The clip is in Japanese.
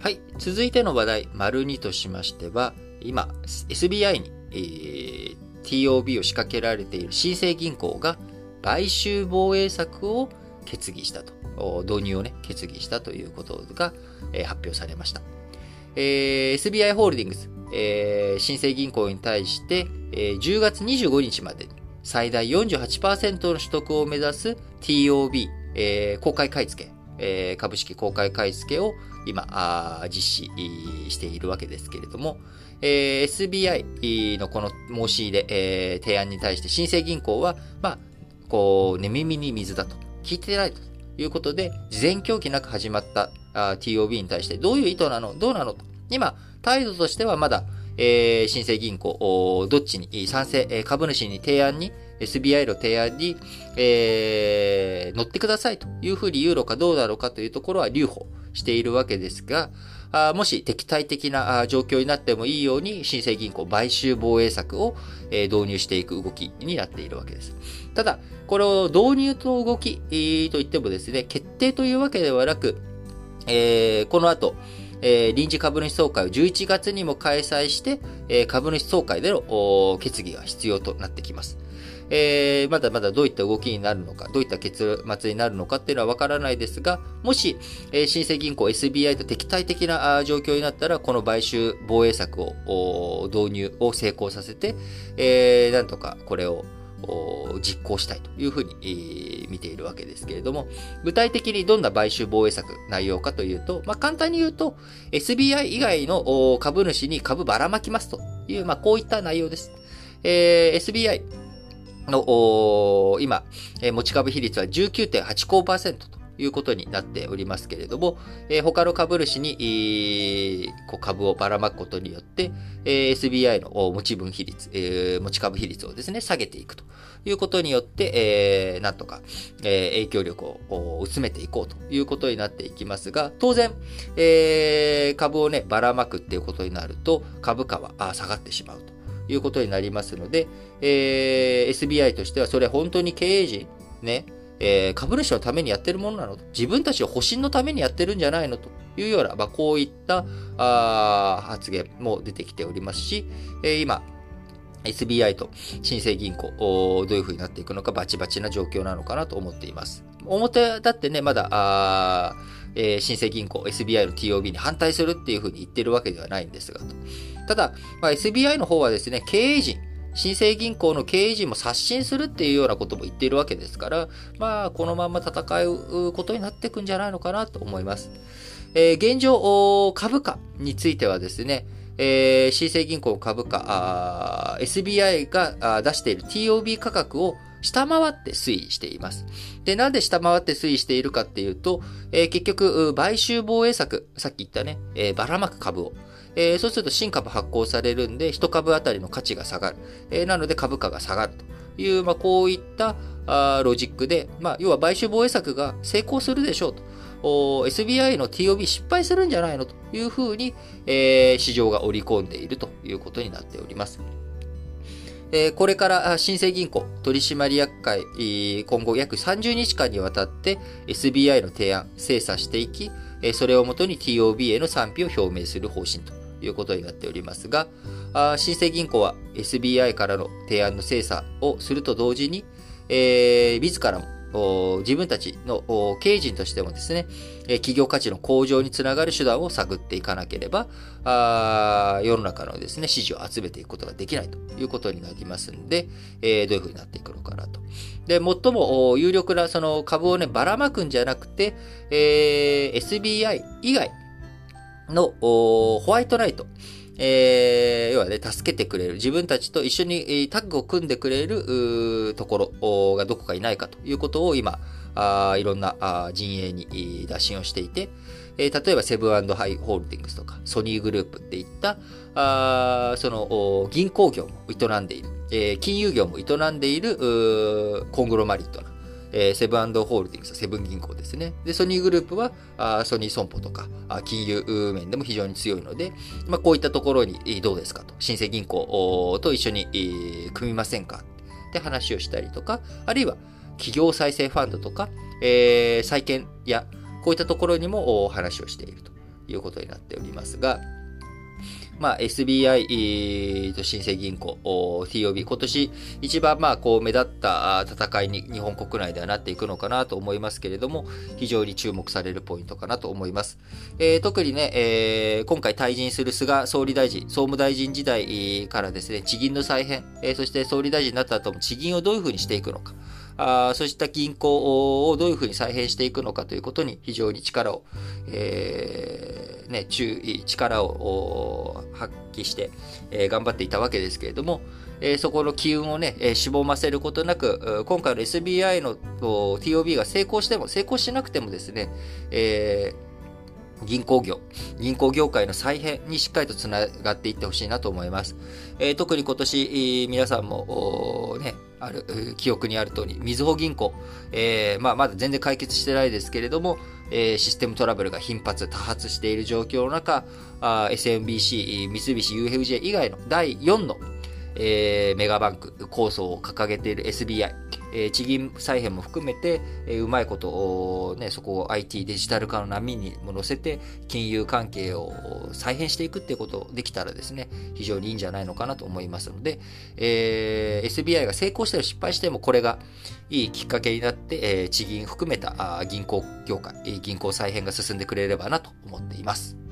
はい。続いての話題、丸2としましては、今、SBI に、えー、TOB を仕掛けられている新生銀行が買収防衛策を決議したと、導入をね、決議したということが、えー、発表されました。えー、SBI ホールディングス、えー、新生銀行に対して、えー、10月25日までに最大48%の取得を目指す TOB、えー、公開買い付け、えー、株式公開買い付けを今あ、実施しているわけですけれども、えー、SBI のこの申し入れ、えー、提案に対して新生銀行は、まあ、こう、寝耳に水だと、聞いてないということで、事前協議なく始まった TOB に対してどういう意図なのどうなのと。今、態度としてはまだ、えー、新生銀行、どっちに賛成、株主に提案に、SBI の提案に、えー、乗ってくださいというふうに言うのかどうだろうかというところは留保しているわけですが、あもし敵対的な状況になってもいいように、新生銀行買収防衛策を、え導入していく動きになっているわけです。ただ、これを導入と動き、といってもですね、決定というわけではなく、えー、この後、えー、臨時株主総会を11月にも開催して、えー、株主総会での決議が必要となってきます。えー、まだまだどういった動きになるのか、どういった結末になるのかっていうのはわからないですが、もし、えー、新生銀行 SBI と敵対的な状況になったら、この買収防衛策を導入を成功させて、えー、なんとかこれを実行したいというふうに、見ているわけですけれども、具体的にどんな買収防衛策内容かというと、まあ、簡単に言うと、SBI 以外の株主に株ばらまきますという、まあ、こういった内容です。えー、SBI の、今、持ち株比率は19.85%ということになっておりますけれども、え他の株主に、こう株をばらまくことによって、え SBI の持ち分比率、持ち株比率をですね、下げていくということによって、えなんとか、え影響力を薄めていこうということになっていきますが、当然、え株をね、ばらまくっていうことになると、株価は下がってしまうと。いうことになりますので、えー、SBI としてはそれ本当に経営陣、ね、えー、株主のためにやってるものなのと、自分たちの保身のためにやってるんじゃないのというような、まあ、こういったあ発言も出てきておりますし、えー、今、SBI と新生銀行、どういう風になっていくのかバチバチな状況なのかなと思っています。表だってね、まだ、あえー、新生銀行、SBI の TOB に反対するっていう風に言ってるわけではないんですが、とただ、まあ、SBI の方はですね、経営陣、新生銀行の経営陣も刷新するっていうようなことも言っているわけですから、まあ、このまま戦うことになっていくんじゃないのかなと思います。えー、現状、株価についてはですね、えー、新生銀行株価、SBI が出している TOB 価格を下回って推移しています。で、なんで下回って推移しているかっていうと、えー、結局、買収防衛策、さっき言ったね、えー、ばらまく株を、えー、そうすると新株発行されるんで、1株当たりの価値が下がる。えー、なので株価が下がるという、まあ、こういったあロジックで、まあ、要は買収防衛策が成功するでしょうと。SBI の TOB 失敗するんじゃないのというふうに、えー、市場が織り込んでいるということになっております。えー、これから新生銀行取締役会、今後約30日間にわたって SBI の提案、精査していき、それをもとに TOB への賛否を表明する方針ということになっておりますが、あ新生銀行は SBI からの提案の精査をすると同時に、えー、自らも自分たちの経営陣としてもですね、企業価値の向上につながる手段を探っていかなければ、世の中のですね、支持を集めていくことができないということになりますんで、えー、どういうふうになっていくのかなと。で、最も有力なその株をね、ばらまくんじゃなくて、えー、SBI 以外のホワイトライト、えー、要はね、助けてくれる、自分たちと一緒にタッグを組んでくれるところがどこかいないかということを今、あいろんなあ陣営に打診をしていて、えー、例えばセブンハイホールディングスとかソニーグループっていったあその銀行業も営んでいる、えー、金融業も営んでいるコングロマリットなえー、セブンホールディングス、セブン銀行ですね。で、ソニーグループは、あソニー損保とかあ、金融面でも非常に強いので、まあ、こういったところにどうですかと、新生銀行と一緒に、えー、組みませんかって話をしたりとか、あるいは企業再生ファンドとか、えー、債券や、こういったところにも話をしているということになっておりますが、まあ、SBI と新生銀行、TOB、今年一番まあこう目立った戦いに日本国内ではなっていくのかなと思いますけれども、非常に注目されるポイントかなと思います。えー、特にね、えー、今回退陣する菅総理大臣、総務大臣時代からですね、地銀の再編、えー、そして総理大臣になった後も地銀をどういうふうにしていくのか、あそうした銀行をどういうふうに再編していくのかということに非常に力を、えー、ね、注意、力を発揮して、えー、頑張っていたわけですけれども、えー、そこの機運をね、えー、しぼませることなく、今回の SBI の TOB が成功しても、成功しなくてもですね、えー銀行業、銀行業界の再編にしっかりとつながっていってほしいなと思います。えー、特に今年、皆さんも、ね、ある、記憶にある通り、みずほ銀行、えー、まあ、まだ全然解決してないですけれども、えー、システムトラブルが頻発、多発している状況の中、SMBC、三菱 UFJ 以外の第4の、えー、メガバンク構想を掲げている SBI、えー、地銀再編も含めて、え、うまいことを、ね、そこを IT デジタル化の波にも乗せて、金融関係を再編していくっていうことできたらですね、非常にいいんじゃないのかなと思いますので、えー、SBI が成功しても失敗しても、これがいいきっかけになって、えー、地銀含めたあ銀行業界、銀行再編が進んでくれればなと思っています。